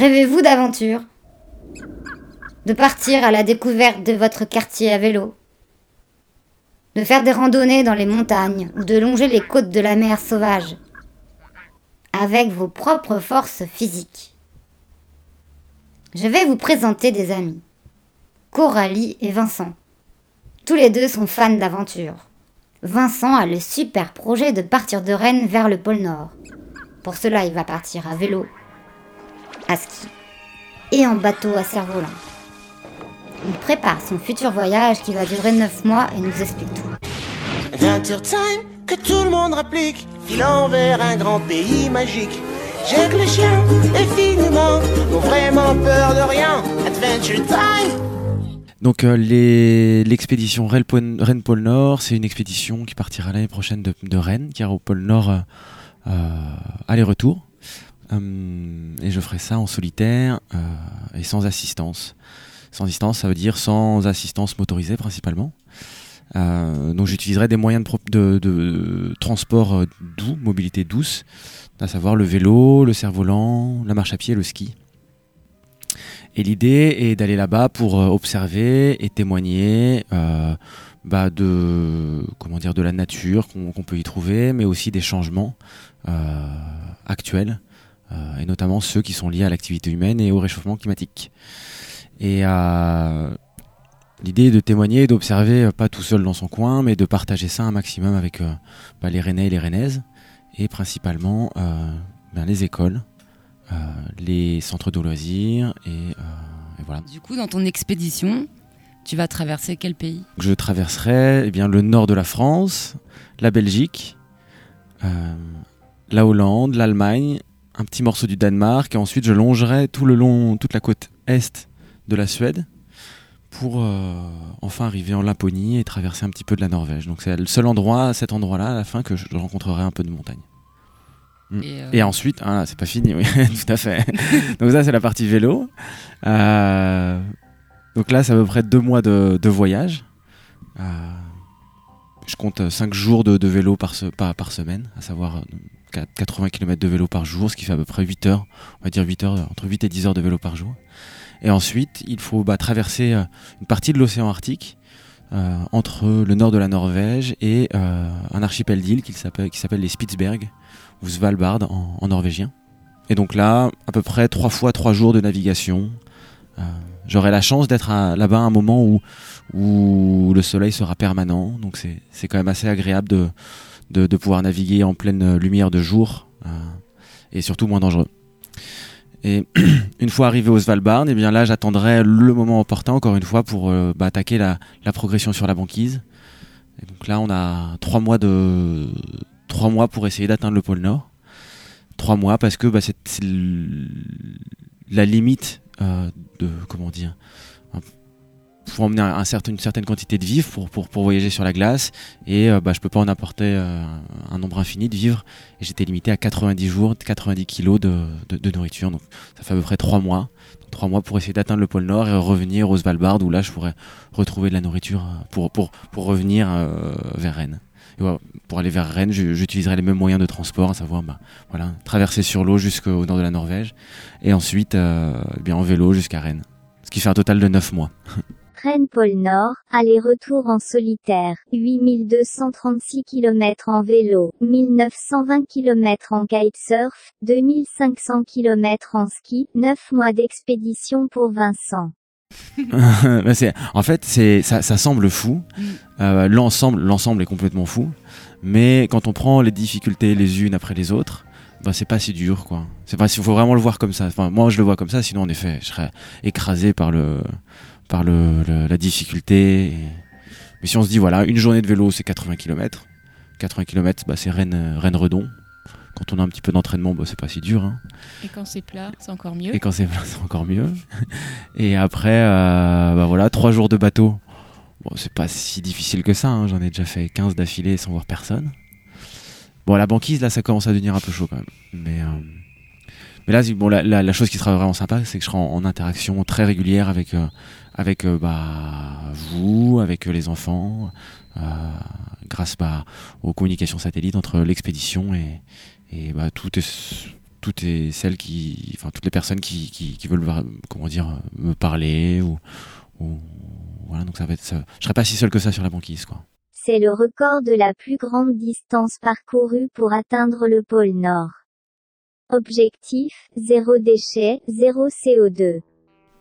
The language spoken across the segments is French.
Rêvez-vous d'aventure? De partir à la découverte de votre quartier à vélo? De faire des randonnées dans les montagnes ou de longer les côtes de la mer sauvage? Avec vos propres forces physiques. Je vais vous présenter des amis, Coralie et Vincent. Tous les deux sont fans d'aventure. Vincent a le super projet de partir de Rennes vers le pôle Nord. Pour cela, il va partir à vélo, à ski et en bateau à cerf-volant. Il prépare son futur voyage qui va durer 9 mois et nous explique tout. Adventure Time, que tout le monde réplique, filant vers un grand pays magique. J'ai que les chiens et finement n'ont vraiment peur de rien. Adventure Time! Donc euh, les- l'expédition Rennes Pôle- Nord, c'est une expédition qui partira l'année prochaine de, de Rennes, qui ira au pôle Nord euh, euh, aller-retour. Hum, et je ferai ça en solitaire euh, et sans assistance. Sans assistance, ça veut dire sans assistance motorisée principalement. Euh, donc j'utiliserai des moyens de, transport euh, doux, mobilité douce, à savoir le vélo, le cerf-volant, la marche à pied, le ski. Et l'idée est d'aller là-bas pour euh, observer et témoigner euh, bah, de comment dire de la nature qu'on peut y trouver, mais aussi des changements euh, actuels euh, et notamment ceux qui sont liés à l'activité humaine et au réchauffement climatique. Et euh, l'idée est de témoigner, et d'observer euh, pas tout seul dans son coin, mais de partager ça un maximum avec euh, bah, les Rennais et les Rennaises et principalement euh, ben, les écoles euh, les centres de loisirs et, euh, et voilà. Du coup, dans ton expédition, tu vas traverser quel pays? Je traverserai eh bien, le nord de la France, la Belgique, euh, la Hollande, l'Allemagne, un petit morceau du Danemark et ensuite je longerai tout le long, toute la côte est de la Suède pour euh, enfin arriver en Laponie et traverser un petit peu de la Norvège. Donc c'est le seul endroit, cet endroit-là, à la fin, que je rencontrerai un peu de montagne. Mm. Et, euh, Et ensuite, ah, c'est pas fini, oui, tout à fait. donc ça, c'est la partie vélo. Euh, donc là, c'est à peu près deux mois de, de voyage. Je compte 5 jours de, de vélo par, se- par, par semaine, à savoir 80 km de vélo par jour, ce qui fait à peu près 8 heures, on va dire 8 heures, entre 8 et 10 heures de vélo par jour. Et ensuite, il faut bah, traverser euh, une partie de l'océan Arctique, euh, entre le nord de la Norvège et euh, un archipel d'îles qui s'appelle les Spitzberg ou Svalbard en, en norvégien. Et donc là, à peu près trois fois trois jours de navigation. J'aurai la chance d'être là-bas à un moment où, où le soleil sera permanent. Donc c'est quand même assez agréable de, de, pouvoir naviguer en pleine lumière de jour euh, et surtout moins dangereux. Et une fois arrivé au Svalbard, et bien là j'attendrai le moment opportun encore une fois pour euh, bah, attaquer la, progression sur la banquise. Donc là on a trois mois de trois mois pour essayer d'atteindre le pôle Nord. Trois mois parce que bah, c'est la limite euh, de comment dire. Faut emmener une certaine quantité de vivres pour, pour, pour voyager sur la glace. Et euh, bah, je peux pas en apporter euh, un nombre infini de vivres. J'étais limité à 90 jours, 90 kilos de, de, nourriture. Donc ça fait à peu près trois mois. Donc, trois mois pour essayer d'atteindre le pôle Nord et revenir au Svalbard où là je pourrais retrouver de la nourriture euh, pour, pour, pour revenir euh, vers Rennes. Et pour aller vers Rennes j'utiliserai les mêmes moyens de transport à savoir bah, voilà, traverser sur l'eau jusqu'au nord de la Norvège. Et ensuite eh bien en vélo jusqu'à Rennes. Ce qui fait un total de 9 mois Rennes Pôle Nord, aller-retour en solitaire, 8236 km en vélo, 1920 km en kitesurf, 2500 km en ski, 9 mois d'expédition pour Vincent. Bah, en fait, c'est ça, ça semble fou. Mm. Euh, l'ensemble, l'ensemble est complètement fou. Mais quand on prend les difficultés les unes après les autres, bah, c'est pas si dur, quoi. C'est pas, il faut vraiment le voir comme ça. Enfin, moi, je le vois comme ça. Sinon, en effet, je serais écrasé par le, par le, le- la difficulté. Mais si on se dit, voilà, une journée de vélo, c'est 80 km. 80 km, bah, c'est Rennes, Rennes Redon. quand on a un petit peu d'entraînement, bah, c'est pas si dur. hein. Et quand c'est plat, c'est encore mieux. Et quand c'est plein, c'est encore mieux. Et après, euh, bah voilà, trois jours de bateau. Bon, c'est pas si difficile que ça. hein. J'en ai déjà fait 15 d'affilée sans voir personne. Bon, la banquise, là, ça commence à devenir un peu chaud quand même. Mais, euh, mais là, bon, la, la- la chose qui sera vraiment sympa, c'est que je serai en, en interaction très régulière avec, euh, avec euh, bah, vous, avec euh, les enfants, euh, grâce bah, aux communications satellites entre l'expédition et, et bah, toutes, celles qui, enfin toutes les personnes qui, qui, veulent comment dire me parler ou, ou- voilà donc ça va être ça- je serai pas si seul que ça sur la banquise quoi. C'est le record de la plus grande distance parcourue pour atteindre le pôle Nord. Objectif, zéro déchet, zéro CO2.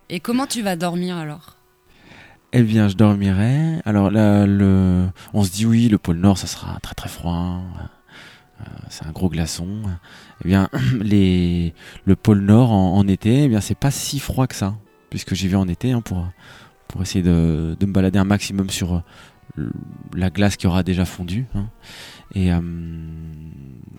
Et comment tu vas dormir alors? Eh bien, je dormirai. Alors là, le... on se dit oui, le pôle Nord, ça sera très très froid. Euh, c'est un gros glaçon. Eh bien, le pôle Nord en, été, eh bien, c'est pas si froid que ça, puisque j'y vais en été hein, pour pour essayer de, de me balader un maximum sur euh, la glace qui aura déjà fondu. hein. Et, euh,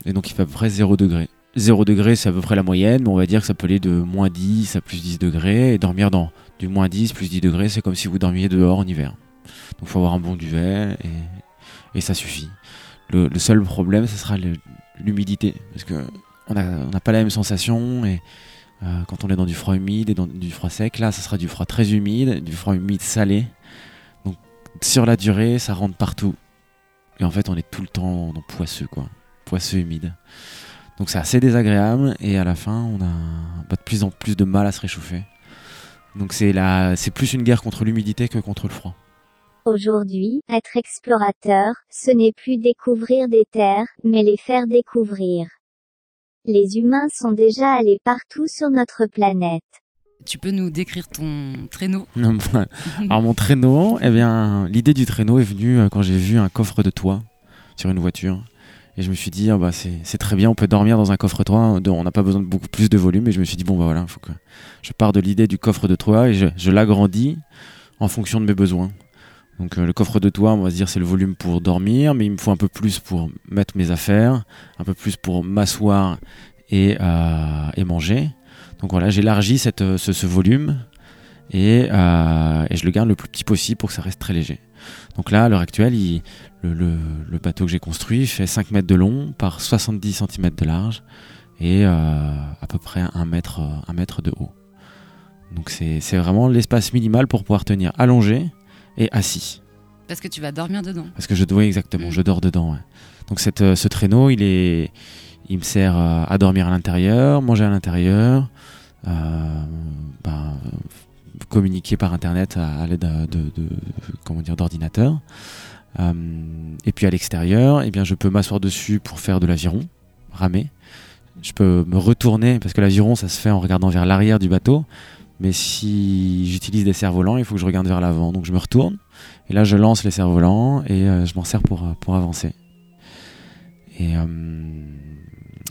et donc, il fait à peu près 0 degré. 0 degré, c'est à peu près la moyenne, mais on va dire que ça peut aller de moins 10 à plus 10 degrés. Et dormir dans du moins 10, plus 10 degrés, c'est comme si vous dormiez dehors en hiver. Donc, il faut avoir un bon duvet et, ça suffit. Le, seul problème, ce sera l'humidité. Parce que on n'a pas la même sensation et euh, quand on est dans du froid humide et dans du froid sec, là, ça sera du froid très humide, du froid humide salé. Donc, sur la durée, ça rentre partout. Et en fait, on est tout le temps dans poisseux, quoi. Poisseux humide. Donc, c'est assez désagréable. Et à la fin, on a de plus en plus de mal à se réchauffer. Donc, c'est la... c'est plus une guerre contre l'humidité que contre le froid. Aujourd'hui, être explorateur, ce n'est plus découvrir des terres, mais les faire découvrir. Les humains sont déjà allés partout sur notre planète. Tu peux nous décrire ton traîneau? Alors mon traîneau, eh bien, l'idée du traîneau est venue euh, quand j'ai vu un coffre de toit sur une voiture. Et je me suis dit, ah bah c'est très bien, on peut dormir dans un coffre toit, on n'a pas besoin de beaucoup plus de volume. Et je me suis dit, bon bah voilà, faut que je pars de l'idée du coffre de toit et je, l'agrandis en fonction de mes besoins. Donc euh, le coffre de toit, on va se dire, c'est le volume pour dormir, mais il me faut un peu plus pour mettre mes affaires, un peu plus pour m'asseoir et, euh, manger. Donc voilà, j'élargis euh, ce, ce volume et, et je le garde le plus petit possible pour que ça reste très léger. Donc là, à l'heure actuelle, il- le, le- le bateau que j'ai construit fait 5 mètres de long par 70 cm de large et euh, à peu près 1 mètre, euh, 1 mètre de haut. Donc c'est vraiment l'espace minimal pour pouvoir tenir allongé et assis. Parce que tu vas dormir dedans. Parce que je dois exactement, Mm. je dors dedans. ouais. Donc cette, euh, ce traîneau, il est, il me sert à dormir à l'intérieur, manger à l'intérieur, euh, ben, communiquer par internet à, à l'aide de, de- de- comment dire d'ordinateur. Euh, et puis à l'extérieur, eh bien je peux m'asseoir dessus pour faire de l'aviron, ramer. Je peux me retourner parce que l'aviron ça se fait en regardant vers l'arrière du bateau. Mais si j'utilise des cerfs-volants, il faut que je regarde vers l'avant. Donc je me retourne et là, je lance les cerfs-volants et euh, je m'en sers pour, euh, pour avancer. Et,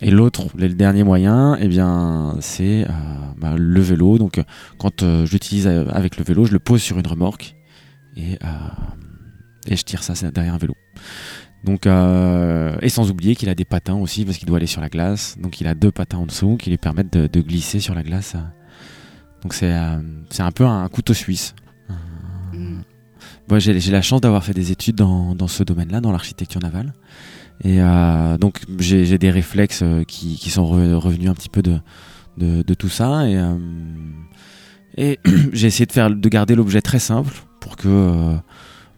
et l'autre, le dernier moyen, eh bien, c'est bah, le vélo. Donc, quand j'utilise euh, avec le vélo, je le pose sur une remorque et, et je tire ça derrière un vélo. Donc, euh, et sans oublier qu'il a des patins aussi parce qu'il doit aller sur la glace. Donc, il a deux patins en dessous qui lui permettent de, de glisser sur la glace. Donc, c'est euh, un peu un couteau suisse. Mm. Moi, j'ai la chance d'avoir fait des études dans, dans ce domaine-là, dans l'architecture navale. Et euh, donc, j'ai des réflexes euh, qui, qui sont re- revenus un petit peu de, de, de tout ça. Et, et j'ai essayé de, faire, de garder l'objet très simple pour que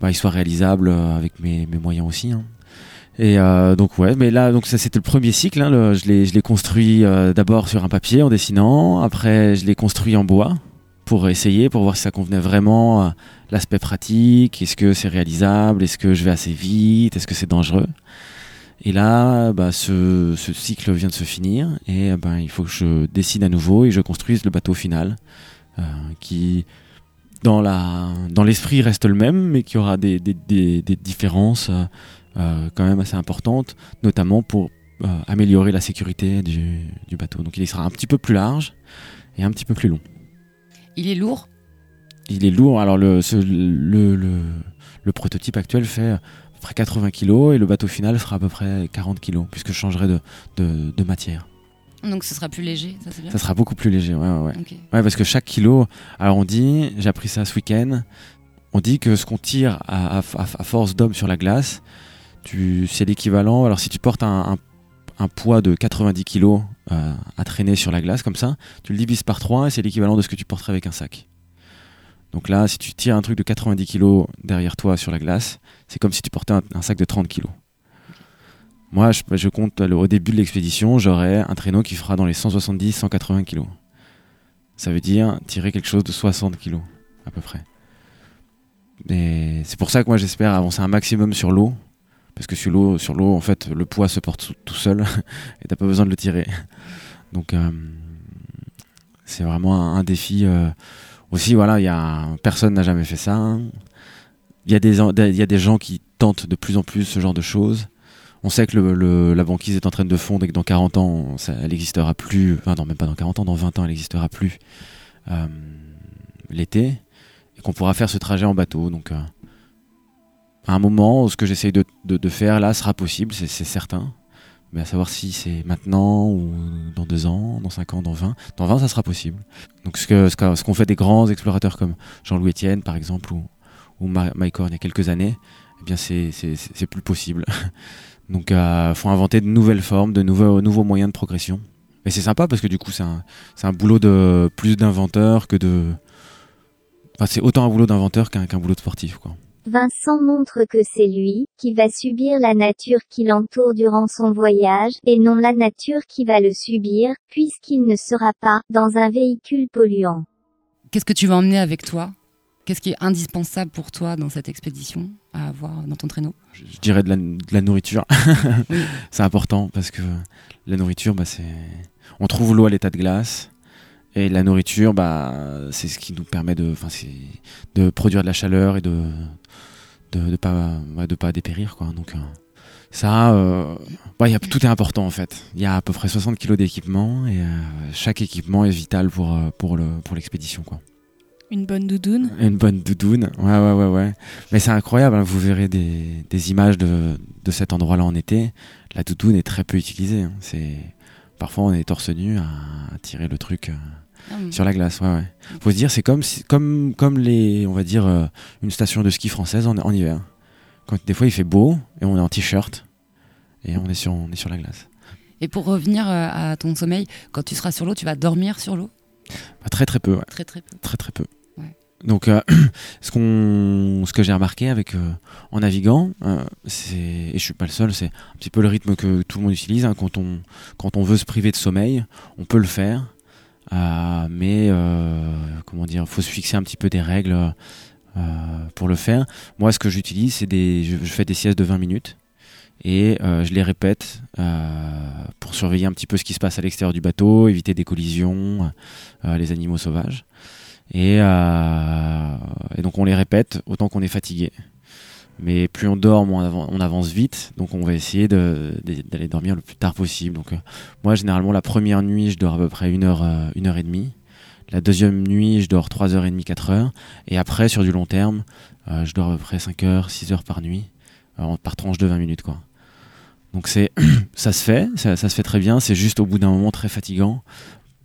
bah, il soit réalisable euh, avec mes, mes moyens aussi. hein. Et euh, donc ouais, mais là donc ça c'était le premier cycle. hein, je l'ai je l'ai construit euh, d'abord sur un papier en dessinant, après je l'ai construit en bois pour essayer, pour voir si ça convenait vraiment à l'aspect pratique, est-ce que c'est réalisable, est-ce que je vais assez vite, est-ce que c'est dangereux? Et là, bah, ce, ce cycle vient de se finir et euh, ben il faut que je dessine à nouveau et je construise le bateau final euh, qui dans la dans l'esprit reste le même mais qui aura des, des, des, des différences euh, euh, quand même assez importantes, notamment pour euh, améliorer la sécurité du, du bateau. Donc il sera un petit peu plus large et un petit peu plus long. Il est lourd? Il est lourd. Alors le, ce- le, le, le prototype actuel fait près 80 kilos et le bateau final fera à peu près 40 kilos puisque je changerai de, de, de matière. Donc ce sera plus léger, ça c'est bien. Ça sera beaucoup plus léger, ouais, ouais, ouais. Ouais, parce que chaque kilo, alors on dit, j'ai appris ça ce week-end, on dit que ce qu'on tire à, à- à- à force d'hommes sur la glace, tu, c'est l'équivalent. Alors si tu portes un, un- un poids de 90 kilos euh, à traîner sur la glace comme ça, tu le divises par 3 et c'est l'équivalent de ce que tu porterais avec un sac. Donc là, si tu tires un truc de 90 kilos derrière toi sur la glace, c'est comme si tu portais un, un sac de 30 kilos. Moi, je, compte au début de l'expédition, j'aurai un traîneau qui fera dans les 170-180 kilos. Ça veut dire tirer quelque chose de 60 kilos, à peu près. C'est pour ça que moi j'espère avancer un maximum sur l'eau. Parce que sur l'eau, sur l'eau, en fait, le poids se porte tout- seul et t'as pas besoin de le tirer. Donc, euh, c'est vraiment un, défi. euh. Aussi, voilà, il y a personne n'a jamais fait ça. En- il y a des gens qui tentent de plus en plus ce genre de choses. On sait que la banquise est en train de fondre et que dans 40 ans, elle n'existera plus. Enfin, non, même pas dans 40 ans, dans 20 ans, elle n'existera plus euh, l'été. Et qu'on pourra faire ce trajet en bateau. Donc, euh, à un moment, ce que j'essaye de, faire là sera possible, c'est certain. Mais à savoir si c'est maintenant ou dans deux ans, dans 5 ans, dans 20. Dans 20, ça sera possible. Donc, ce qu'ont fait des grands explorateurs comme Jean-Louis Etienne, par exemple, ou, ou Mike Horn il y a quelques années, eh bien, c'est plus possible. Donc, il faut inventer de nouvelles formes, de nouveaux, nouveaux moyens de progression. Et c'est sympa parce que du coup, c'est un, boulot de plus d'inventeur que de. Enfin, c'est autant un boulot d'inventeur qu'un qu'un boulot de sportif, quoi. Vincent montre que c'est lui, qui va subir la nature qui l'entoure durant son voyage, et non la nature qui va le subir, puisqu'il ne sera pas, dans un véhicule polluant. Qu'est-ce que tu vas emmener avec toi? Qu'est-ce qui est indispensable pour toi dans cette expédition à avoir dans ton traîneau? Je, je dirais de la, de la nourriture. Oui. c'est important parce que la nourriture, bah, c'est. On trouve l'eau à l'état de glace. Et la nourriture, bah, c'est ce qui nous permet de, enfin, c'est de produire de la chaleur et de de, de pas ouais, de pas dépérir, quoi. Donc euh, ça, euh, ouais, y a, tout est important en fait. Il y a à peu près 60 kilos d'équipement et euh, chaque équipement est vital pour pour le pour l'expédition, quoi. Une bonne doudoune. Une bonne doudoune, ouais, ouais, ouais, ouais. Mais c'est incroyable, hein, vous verrez des, des images de, de cet endroit-là en été. La doudoune est très peu utilisée. hein. C'est Parfois, on est torse nu à, à tirer le truc euh, Ah, sur la glace, ouais, ouais. Faut se dire, c'est comme, comme, comme les, on va dire, euh, une station de ski française en, en hiver. Quand des fois il fait beau et on est en t-shirt et on est sur, on est sur la glace. Et pour revenir euh, à ton sommeil, quand tu seras sur l'eau, tu vas dormir sur l'eau? Bah, très très peu, ouais. Très très peu. très très peu. Donc, euh, ce, que j'ai remarqué avec euh, en naviguant, euh, et je suis pas le seul, c'est un petit peu le rythme que tout le monde utilise. hein. quand, on, veut se priver de sommeil, on peut le faire, mais comment dire, faut se fixer un petit peu des règles pour le faire. Moi, ce que j'utilise, c'est des, je, fais des siestes de 20 minutes. Et je les répète pour surveiller un petit peu ce qui se passe à l'extérieur du bateau, éviter des collisions, les animaux sauvages. Et, euh, et donc on les répète autant qu'on est fatigué. Mais plus on dort, moins on avan- on avance vite. Donc on va essayer d'aller dormir le plus tard possible. Euh, moi généralement la première nuit je dors à peu près une heure, euh, une heure et demie. La deuxième nuit je dors 3 heures et demie, 4 heures. Et après sur du long terme je dors à peu près 5 heures, 6 heures par nuit. par tranche de 20 minutes quoi. Donc c'est ça se fait, ça se fait très bien. C'est juste au bout d'un moment très fatigant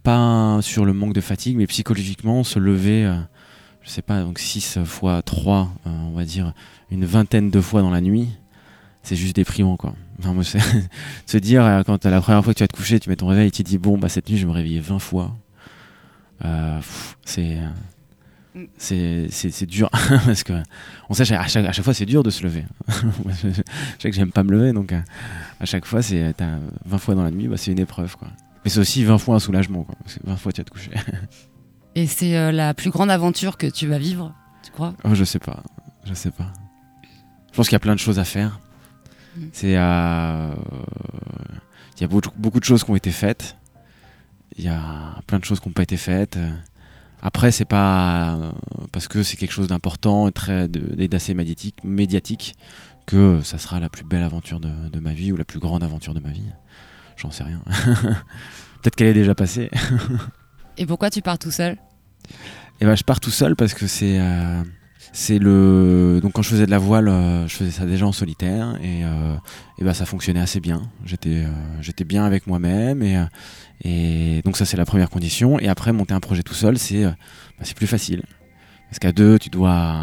pas sur le manque de fatigue, mais psychologiquement, se lever, euh, je sais pas, donc 6 fois 3, euh, on va dire une vingtaine de fois dans la nuit, c'est juste déprimant, quoi. Enfin, moi, se dire, euh, quand la première fois que tu vas te coucher, tu mets ton réveil et tu dis, bon, bah, cette nuit, je me réveiller 20 fois. Euh, c'est. C'est, dur parce que on sait à chaque, à chaque fois c'est dur de se lever. Je, sais que j'aime pas me lever donc euh, à chaque fois c'est t'as 20 fois dans la nuit bah, c'est une épreuve quoi. Mais c'est aussi 20 fois un soulagement, quoi. Parce que 20 fois tu vas te coucher. Et c'est euh, la plus grande aventure que tu vas vivre, tu crois? Oh, je sais pas. Je sais pas. Je pense qu'il y a plein de choses à faire. Mm. C'est. euh, Il y a beaucoup, beaucoup de choses qui ont été faites. Il y a plein de choses qui n'ont pas été faites. Après, c'est pas euh, parce que c'est quelque chose d'important et d'assez médiatique, médiatique que ça sera la plus belle aventure de, de ma vie ou la plus grande aventure de ma vie. J'en sais rien. Peut-être qu'elle est déjà passée. Et pourquoi tu pars tout seul? Et ben, je pars tout seul parce que c'est. euh, c'est le donc quand je faisais de la voile, euh, je faisais ça déjà en solitaire et, euh, et bah ça fonctionnait assez bien. J'étais j'étais bien avec moi-même et et donc ça c'est la première condition. Et après monter un projet tout seul, c'est bah, c'est plus facile parce qu'à deux tu dois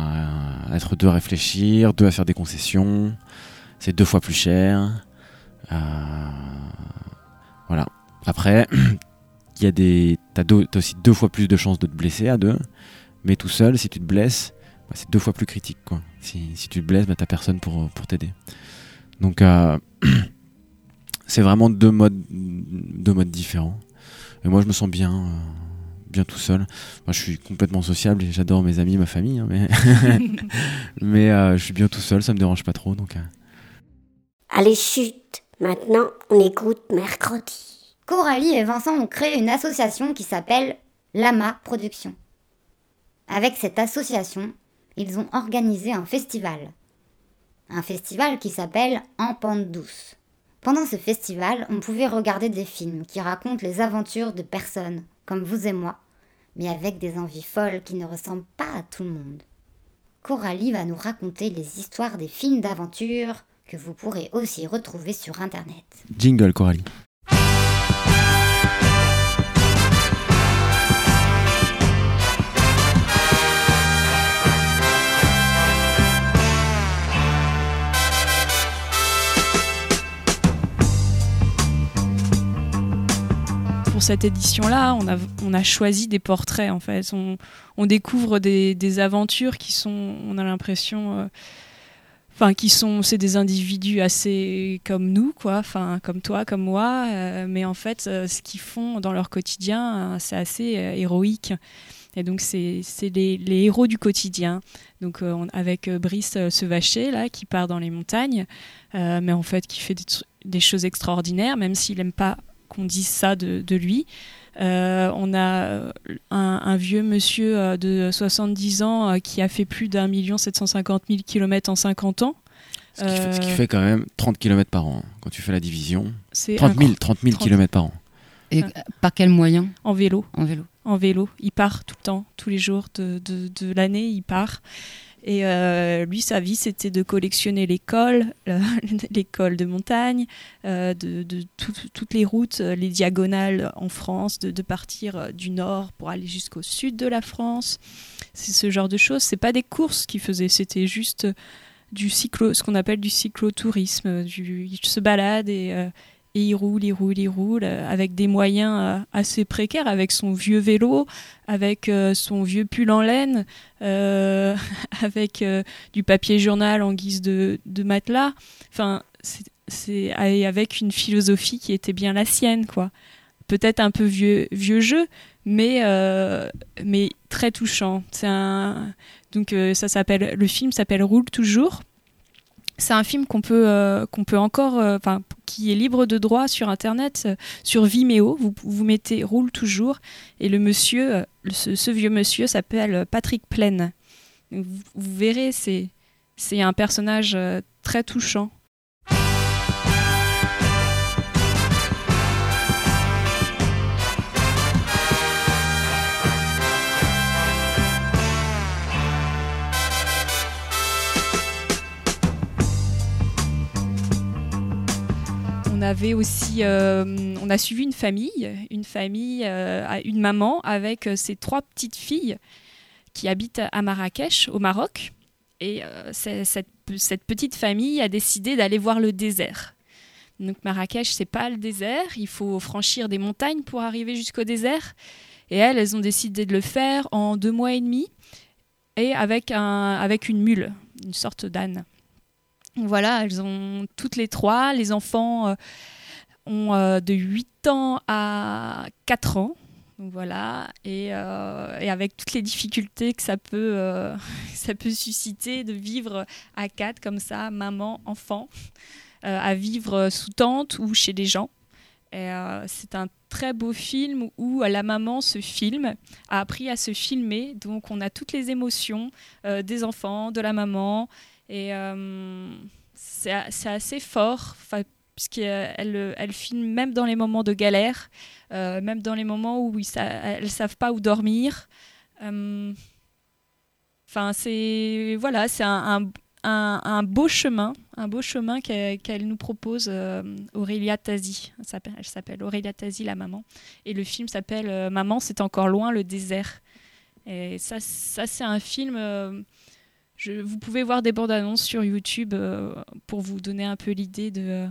être deux à réfléchir, deux à faire des concessions. C'est deux fois plus cher. Euh. Après, il y a des t'as deux- t'as aussi deux fois plus de chances de te blesser à deux. Mais tout seul, si tu te blesses, bah, c'est deux fois plus critique. Quoi. Si, si tu te blesses, bah, t'as personne pour, pour t'aider. Donc, euh, c'est vraiment deux modes, deux modes différents. Et moi, je me sens bien, euh, bien tout seul. Moi, je suis complètement sociable et j'adore mes amis, ma famille. hein, mais mais euh, je suis bien tout seul, ça me dérange pas trop. Donc, euh, Allez, chut. Maintenant, on écoute mercredi. Coralie et Vincent ont créé une association qui s'appelle Lama Productions. Avec cette association, ils ont organisé un festival. Un festival qui s'appelle En pente douce. Pendant ce festival, on pouvait regarder des films qui racontent les aventures de personnes comme vous et moi, mais avec des envies folles qui ne ressemblent pas à tout le monde. Coralie va nous raconter les histoires des films d'aventure que vous pourrez aussi retrouver sur Internet. jingle, Coralie. Cette édition-là, on a, choisi des portraits en fait. On, découvre des, aventures qui sont, on a l'impression, euh, enfin qui sont, c'est des individus assez comme nous, quoi, enfin comme toi, comme moi, euh, mais en fait, euh, ce qu'ils font dans leur quotidien, c'est assez héroïque. Et donc c'est les, les héros du quotidien. Donc on- avec Brice euh, Sevaché là qui part dans les montagnes, mais en fait qui fait des, des choses extraordinaires, même s'il n'aime pas qu'on dise ça de, de lui. Euh, on a euh, un, un vieux monsieur euh, de 70 ans qui a fait plus d'un million 750 000 kilomètres en 50 ans. Ce qui, fait, ce qui fait quand même 30 km par an. hein, Quand tu fais la division. C'est 30 000, incro- 30 000 30 km par an. Et par quel moyen? en vélo. En vélo. en vélo. Il part tout le temps, tous les jours de, de, de l'année, il part. Et euh, lui, sa vie, c'était de collectionner les cols, euh, les de montagne, euh, de, de tout- toutes les routes, euh, les diagonales en France, de, partir du nord pour aller jusqu'au sud de la France. C'est ce genre de choses. C'est pas des courses qu'il faisait, c'était juste du cyclo, ce qu'on appelle du cyclotourisme. Du, il se balade et, et il roule, il roule, il roule, euh, avec des moyens euh, assez précaires, avec son vieux vélo, avec euh, son vieux pull en laine, avec du papier journal en guise de, matelas. Enfin, c'est- avec une philosophie qui était bien la sienne, quoi. Peut-être un peu vieux, vieux jeu, mais, mais très touchant. Donc ça s'appelle, le film s'appelle Roule toujours. C'est un film qu'on peut, euh, qu'on peut encore, euh, enfin, qui est libre de droit sur Internet, euh, sur Vimeo. Vous, vous mettez Roule toujours. Et le monsieur, ce, vieux monsieur s'appelle Patrick Plaine. Vous, vous verrez, c'est, c'est un personnage très touchant. Avait aussi, euh, on a suivi une famille, une famille, euh, une maman avec euh, ses trois petites filles qui habitent à Marrakech, au Maroc. Et cette petite famille a décidé d'aller voir le désert. Donc Marrakech, c'est pas le désert, il faut franchir des montagnes pour arriver jusqu'au désert. Et elles, elles ont décidé de le faire en deux mois et demi et avec, un, avec une mule, une sorte d'âne. Voilà, elles ont toutes les trois, les enfants euh, ont euh, de 8 ans à 4 ans. Voilà, et, euh, et avec toutes les difficultés que ça peut, ça peut susciter de vivre à quatre comme ça, maman, enfant, à vivre sous tente ou chez des gens. C'est un très beau film où la maman se filme, a appris à se filmer, donc on a toutes les émotions des enfants, de la maman, et euh, c'est assez fort, puisqu'elle elle, filme même dans les moments de galère, euh, même dans les moments où ils elles ne savent pas où dormir. Euh, Enfin, c'est voilà, un, un, beau chemin, un beau chemin qu'elle nous propose Aurélia Tazi. Elle s'appelle- Elle s'appelle Aurélia Tazi, la maman. Et le film s'appelle Maman, c'est encore loin, le désert. Et ça, ça c'est un film. Euh, vous pouvez voir des bandes annonces sur YouTube euh, pour vous donner un peu l'idée de,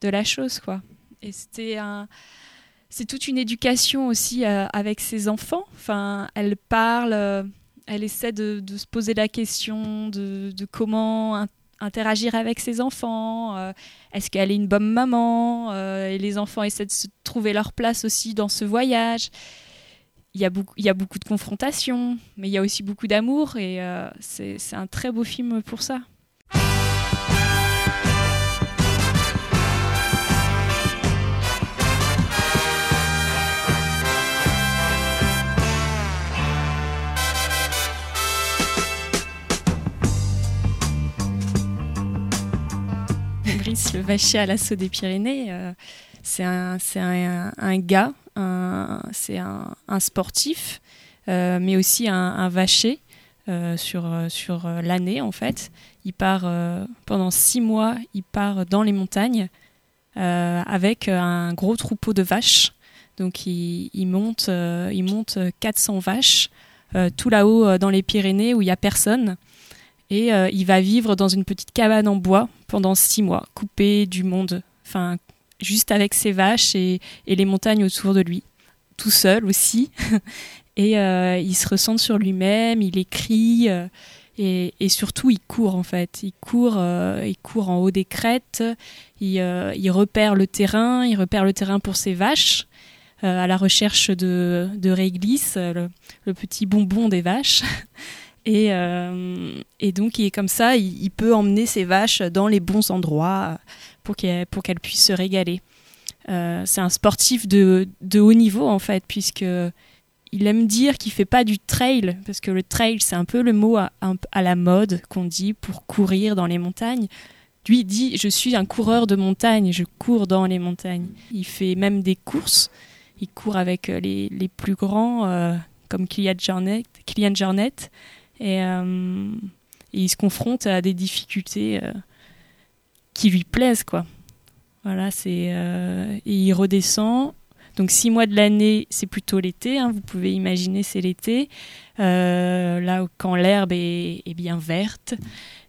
de la chose, quoi. Et c'était. C'est toute une éducation aussi euh, avec ses enfants. Enfin, elle parle, euh, elle essaie de, se poser la question de, comment in- interagir avec ses enfants. euh, Est-ce qu'elle est une bonne maman euh, Et les enfants essaient de se trouver leur place aussi dans ce voyage. Il y a beaucoup, de confrontations, mais il y a aussi beaucoup d'amour et euh, c'est un très beau film pour ça. Brice, le vacher à l'assaut des Pyrénées, euh, c'est un gars, c'est un, sportif, euh, mais aussi un, vacher euh, sur, euh, sur l'année en fait. Il part pendant six mois, il part dans les montagnes avec un gros troupeau de vaches. Donc il, monte, il monte 400 vaches tout là-haut dans les Pyrénées où il n'y a personne. Et il va vivre dans une petite cabane en bois pendant six mois, coupé du monde, enfin juste avec ses vaches et, les montagnes autour de lui, tout seul aussi. et euh, il se ressent sur lui-même, il écrit euh, et, surtout il court en fait. Il court, euh, il court en haut des crêtes, il, repère le terrain, il repère le terrain pour ses vaches. à la recherche de, réglisse, le, le petit bonbon des vaches. Et, euh, et donc, il est comme ça, il, peut emmener ses vaches dans les bons endroits pour qu'elles pour qu'elles puissent se régaler. Euh, c'est un sportif de, haut niveau, en fait, puisque il aime dire qu'il fait pas du trail, parce que le trail, c'est un peu le mot à, la mode qu'on dit pour courir dans les montagnes. Lui dit Je suis un coureur de montagne, je cours dans les montagnes. Il fait même des courses. Il court avec euh, les, plus grands, euh, comme Kylian Jornet. Kylian Jornet et, euh, il se confronte à des difficultés euh, qui lui plaisent quoi. Voilà, c'est euh, il redescend. Donc six mois de l'année, c'est plutôt l'été. hein, vous pouvez imaginer, c'est l'été. Là quand l'herbe est, bien verte.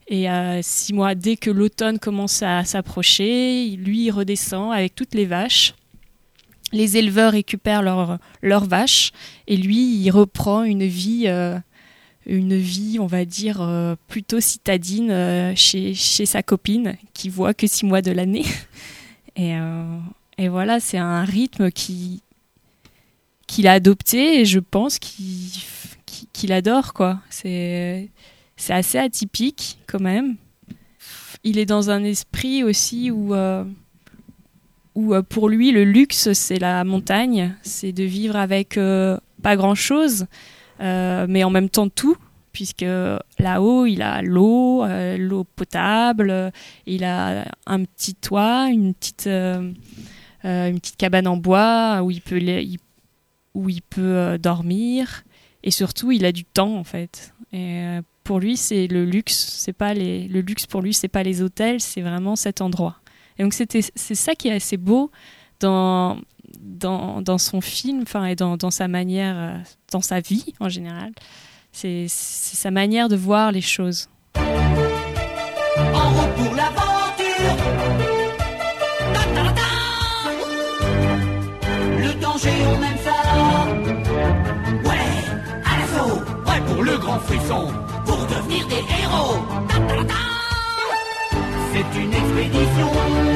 Et six mois, dès que l'automne commence à s'approcher, lui il redescend avec toutes les vaches. Les éleveurs récupèrent leurs vaches et lui il reprend une vie une vie, on va dire, euh, plutôt citadine euh, chez, chez sa copine, qui voit que six mois de l'année. Et, euh, et voilà, c'est un rythme qui qu'il a adopté et je pense qu'il qu'il adore, quoi. C'est assez atypique, quand même. Il est dans un esprit aussi où... où pour lui le luxe c'est la montagne, c'est de vivre avec pas grand chose, euh, mais en même temps tout, puisque là-haut il a l'eau, euh, l'eau potable, euh, il a un petit toit, une petite, euh, euh, une petite cabane en bois où il peut, où il peut euh, dormir, et surtout il a du temps en fait. Et euh, pour lui c'est le luxe, c'est pas les, le luxe pour lui c'est pas les hôtels, c'est vraiment cet endroit. Et donc c'était c'est ça qui est assez beau dans dans, dans son film, et dans, dans sa manière, euh, dans sa vie en général. C'est sa manière de voir les choses. En route pour l'aventure. Ta, ta, ta. Le danger, on aime ça. Ouais, à l'assaut. Ouais, pour le grand frisson. Pour devenir des héros. C'est une expédition.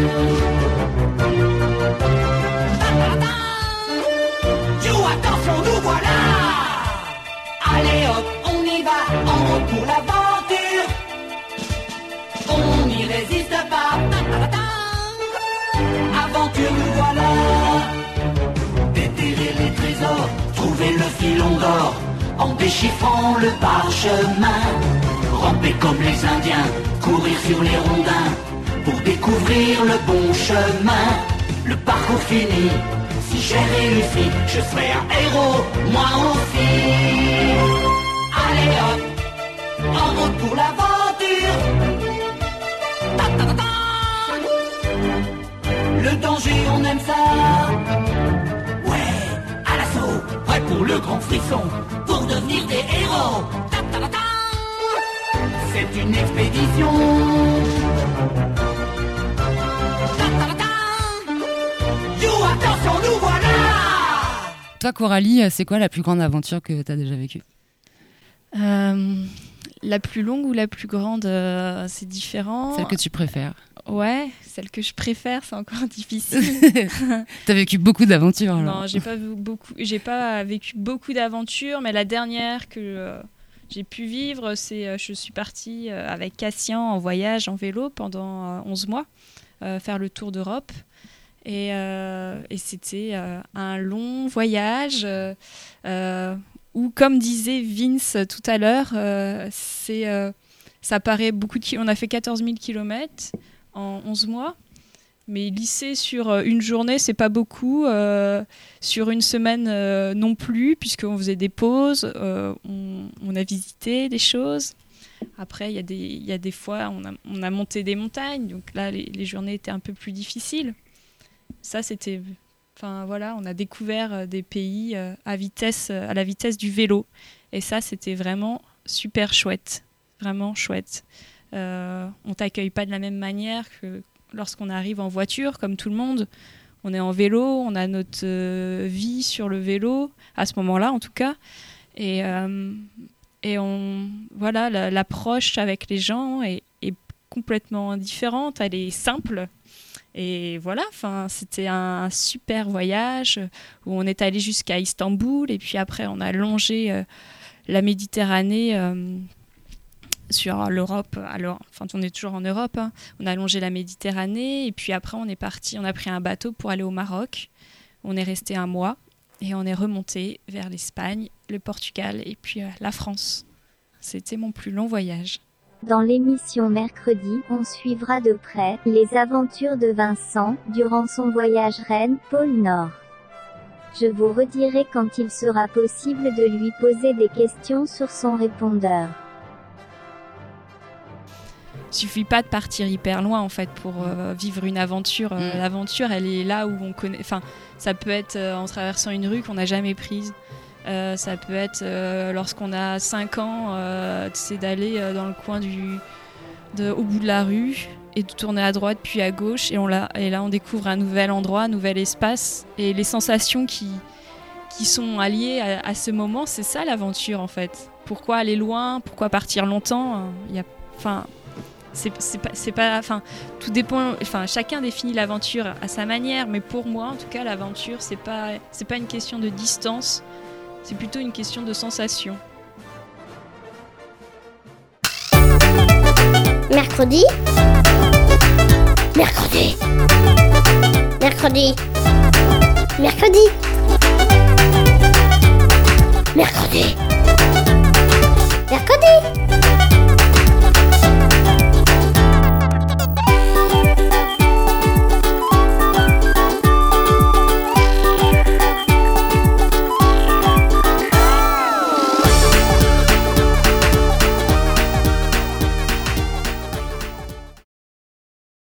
En déchiffrant le parchemin. Ramper comme les Indiens, courir sur les rondins. Pour découvrir le bon chemin. Le parcours fini. Si j'ai réussi, je serai un héros, moi aussi. Allez hop, pour l'aventure. Ta, ta, ta, ta. Le danger, on aime ça. Le grand frisson, pour devenir des héros. C'est une expédition. You, attention, nous voilà. Toi, Coralie, c'est quoi la plus grande aventure que tu as déjà vécue? Euh, la plus longue ou la plus grande, euh, c'est différent. Celle que tu préfères Ouais, celle que je préfère, c'est encore difficile. T'as vécu beaucoup d'aventures alors non, j'ai pas beaucoup, j'ai pas vécu beaucoup d'aventures, mais la dernière que euh, j'ai pu vivre, c'est euh, je suis partie euh, avec Cassien en voyage en vélo pendant euh, 11 mois, euh, faire le tour d'Europe. Et, et c'était un long voyage où, comme disait Vince tout à l'heure, c'est, ça paraît beaucoup de On a fait 14 000 km en 11 mois. Mais lycée sur euh, une journée, c'est pas beaucoup. euh, sur une semaine euh, non plus, puisqu'on faisait des pauses, on, a visité des choses. Après, il y, a des- il y a des fois, on a, on a monté des montagnes, donc là, les, les journées étaient un peu plus difficiles. Ça, c'était. Enfin, voilà, on a découvert des pays à, vitesse, à la vitesse du vélo. Et ça, c'était vraiment super chouette. Vraiment chouette. Euh, on t'accueille pas de la même manière que lorsqu'on arrive en voiture, comme tout le monde. On est en vélo, on a notre euh, vie sur le vélo, à ce moment-là en tout cas. Et, euh, et on, voilà, la- l'approche avec les gens est, complètement différente, elle est simple. Et voilà, c'était un super voyage où on est allé jusqu'à Istanbul et puis après on a longé la Méditerranée sur l'Europe. Alors, enfin, on est toujours en Europe. hein. On a longé la Méditerranée et puis après on est parti, on a pris un bateau pour aller au Maroc. On est resté un mois et on est remonté vers l'Espagne, le Portugal et puis euh, la France. C'était mon plus long voyage. Dans l'émission mercredi, on suivra de près les aventures de Vincent durant son voyage Rennes-Pôle Nord. Je vous redirai quand il sera possible de lui poser des questions sur son répondeur. Il suffit pas de partir hyper loin en fait pour euh, vivre une aventure. Euh, Mm. L'aventure, elle est là où on connaît. Enfin, ça peut être euh, en traversant une rue qu'on n'a jamais prise. Ça peut être lorsqu'on a 5 ans, c'est d'aller dans le coin du, de, au bout de la rue et de tourner à droite puis à gauche et, on l'a- et là on découvre un nouvel endroit, un nouvel espace et les sensations qui, qui sont alliées à, à ce moment, c'est ça l'aventure en fait. Pourquoi aller loin? Pourquoi partir longtemps? Il y a, enfin, c'est pas, pas, enfin, tout dépend. Enfin, chacun définit l'aventure à sa manière, mais pour moi, en tout cas, l'aventure, c'est pas, c'est pas une question de distance, c'est plutôt une question de sensation. Mercredi. Mercredi. Mercredi. Mercredi. Mercredi